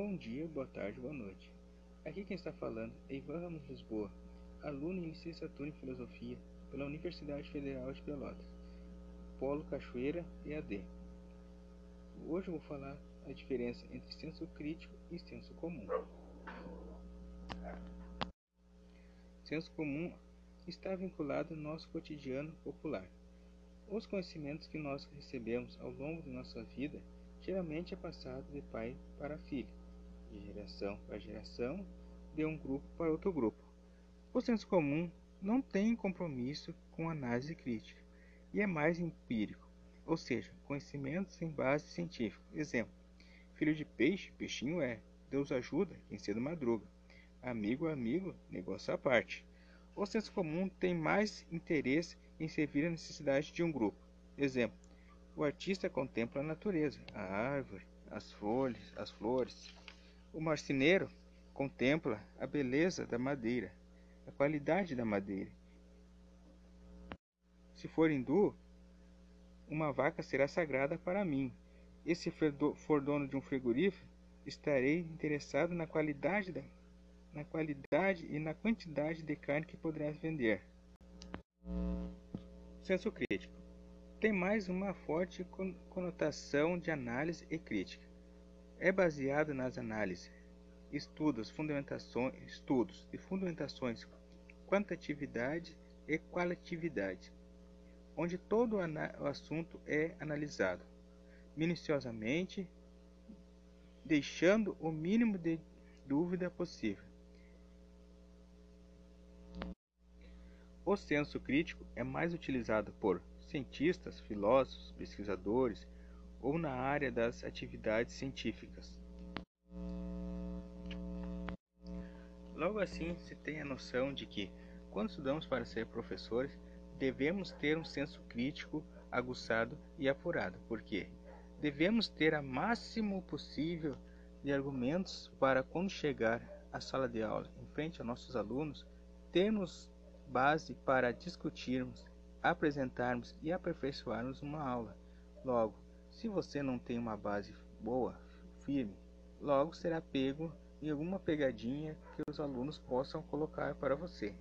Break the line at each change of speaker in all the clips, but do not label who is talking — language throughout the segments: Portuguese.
Bom dia, boa tarde, boa noite. Aqui quem está falando é Ivan Ramos Lisboa, aluno em licenciatura em Filosofia pela Universidade Federal de Pelotas, Polo Cachoeira EAD. Hoje vou falar a diferença entre senso crítico e senso comum. Senso comum está vinculado ao nosso cotidiano popular. Os conhecimentos que nós recebemos ao longo de nossa vida geralmente é passado de pai para filho, de geração para geração, de um grupo para outro grupo. O senso comum não tem compromisso com análise crítica e é mais empírico, ou seja, conhecimentos em base científica. Exemplo: filho de peixe, peixinho é. Deus ajuda quem cedo madruga. Amigo amigo, negócio à parte. O senso comum tem mais interesse em servir a necessidade de um grupo. Exemplo: o artista contempla a natureza, a árvore, as folhas, as flores. O marceneiro contempla a beleza da madeira, a qualidade da madeira. Se for hindu, uma vaca será sagrada para mim. E se for dono de um frigorífico, estarei interessado na qualidade, da, na qualidade e na quantidade de carne que poderás vender. Senso crítico tem mais uma forte conotação de análise e crítica. É baseado nas análises, estudos, fundamentações, estudos e fundamentações, quantitatividade e qualitatividade, onde todo o assunto é analisado minuciosamente, deixando o mínimo de dúvida possível. O senso crítico é mais utilizado por cientistas, filósofos, pesquisadores ou na área das atividades científicas. Logo assim, se tem a noção de que, quando estudamos para ser professores, devemos ter um senso crítico aguçado e apurado, porque devemos ter a máximo possível de argumentos para quando chegar à sala de aula em frente aos nossos alunos, termos base para discutirmos apresentarmos e aperfeiçoarmos uma aula. Logo, se você não tem uma base boa, firme, logo será pego em alguma pegadinha que os alunos possam colocar para você.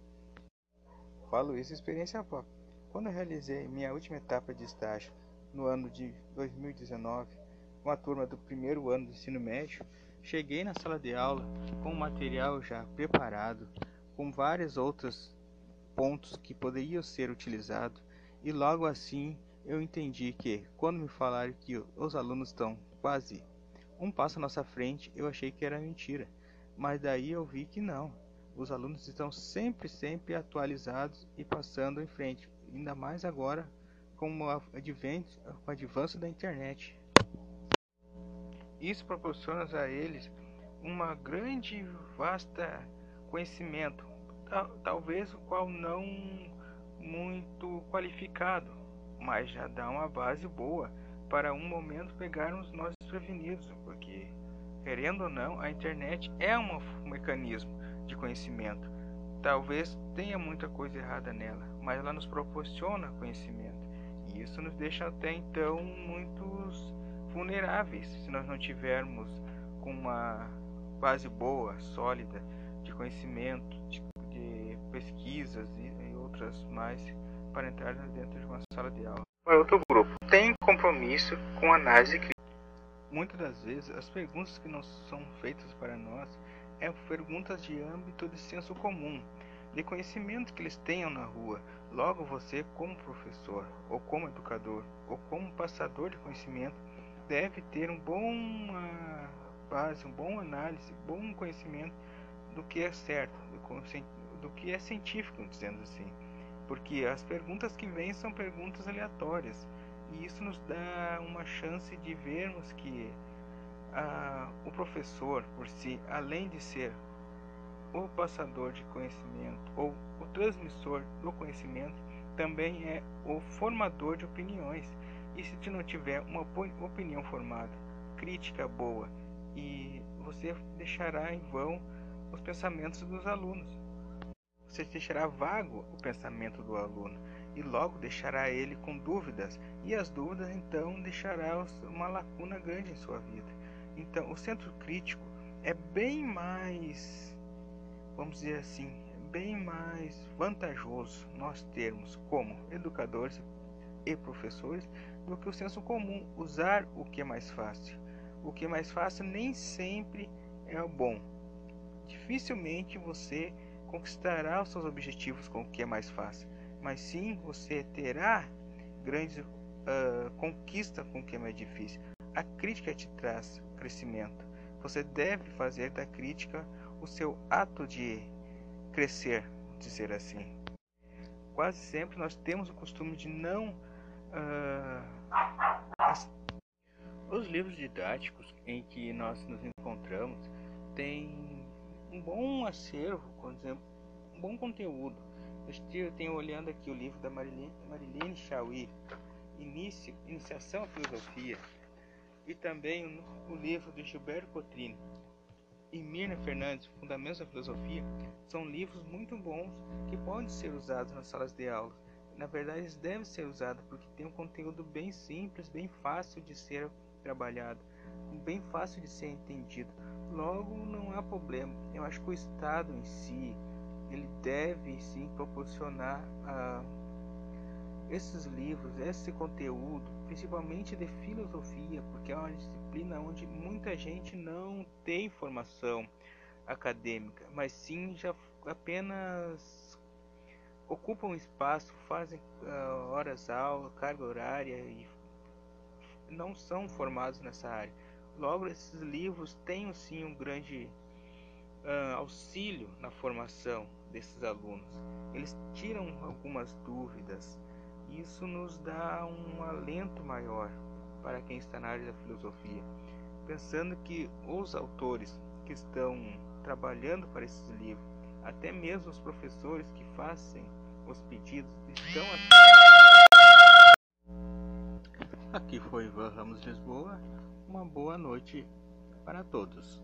Falo isso experiência própria. Quando realizei minha última etapa de estágio no ano de 2019, com a turma do primeiro ano do ensino médio, cheguei na sala de aula com o material já preparado, com várias outras pontos que poderiam ser utilizados e logo assim eu entendi que, quando me falaram que os alunos estão quase um passo à nossa frente, eu achei que era mentira. Mas daí eu vi que não. Os alunos estão sempre, sempre atualizados e passando em frente. Ainda mais agora com o avanço da internet. Isso proporciona a eles uma grande, vasta conhecimento, talvez o qual não muito qualificado, mas já dá uma base boa para um momento pegarmos nós desprevenidos, porque querendo ou não, a internet é um mecanismo de conhecimento. Talvez tenha muita coisa errada nela, mas ela nos proporciona conhecimento. E isso nos deixa até então muitos vulneráveis se nós não tivermos uma base boa, sólida de conhecimento, de pesquisas e, e outras mais para entrar dentro de uma sala de aula. O outro grupo tem compromisso com análise crítica. Muitas das vezes as perguntas que não são feitas para nós é perguntas de âmbito de senso comum, de conhecimento que eles tenham na rua. Logo você, como professor, ou como educador, ou como passador de conhecimento, deve ter um bom base, um bom análise, bom conhecimento do que é certo, do que é científico, dizendo assim. Porque as perguntas que vêm são perguntas aleatórias. E isso nos dá uma chance de vermos que ah, o professor, por si, além de ser o passador de conhecimento ou o transmissor do conhecimento, também é o formador de opiniões. E se não tiver uma opinião formada, crítica boa, e você deixará em vão os pensamentos dos alunos. Você deixará vago o pensamento do aluno e logo deixará ele com dúvidas, e as dúvidas então deixará uma lacuna grande em sua vida. Então, o centro crítico é bem mais, vamos dizer assim, bem mais vantajoso nós termos como educadores e professores do que o senso comum usar o que é mais fácil. O que é mais fácil nem sempre é o bom. Dificilmente você conquistará os seus objetivos com o que é mais fácil, mas sim você terá grandes uh, conquistas com o que é mais difícil. A crítica te traz crescimento. Você deve fazer da crítica o seu ato de crescer, dizer assim. Quase sempre nós temos o costume de não. Uh, as... Os livros didáticos em que nós nos encontramos têm um bom acervo, por exemplo, um bom conteúdo. Eu tenho olhando aqui o livro da Marilene, Marilene Chauí, Início, Iniciação à Filosofia, e também o livro de Gilberto Cotrini, e Mirna Fernandes, Fundamentos da Filosofia, são livros muito bons que podem ser usados nas salas de aula. Na verdade, eles devem ser usados porque tem um conteúdo bem simples, bem fácil de ser trabalhado, bem fácil de ser entendido. Logo, não há problema. Eu acho que o Estado em si, ele deve sim proporcionar a esses livros, esse conteúdo, principalmente de filosofia, porque é uma disciplina onde muita gente não tem formação acadêmica, mas sim já apenas ocupam espaço, fazem uh, horas aula, carga horária e não são formados nessa área. Logo, esses livros têm sim um grande uh, auxílio na formação desses alunos. Eles tiram algumas dúvidas, isso nos dá um alento maior para quem está na área da filosofia, pensando que os autores que estão trabalhando para esses livros, até mesmo os professores que fazem os pedidos, estão Aqui foi Ivan Ramos Lisboa. Uma boa noite para todos.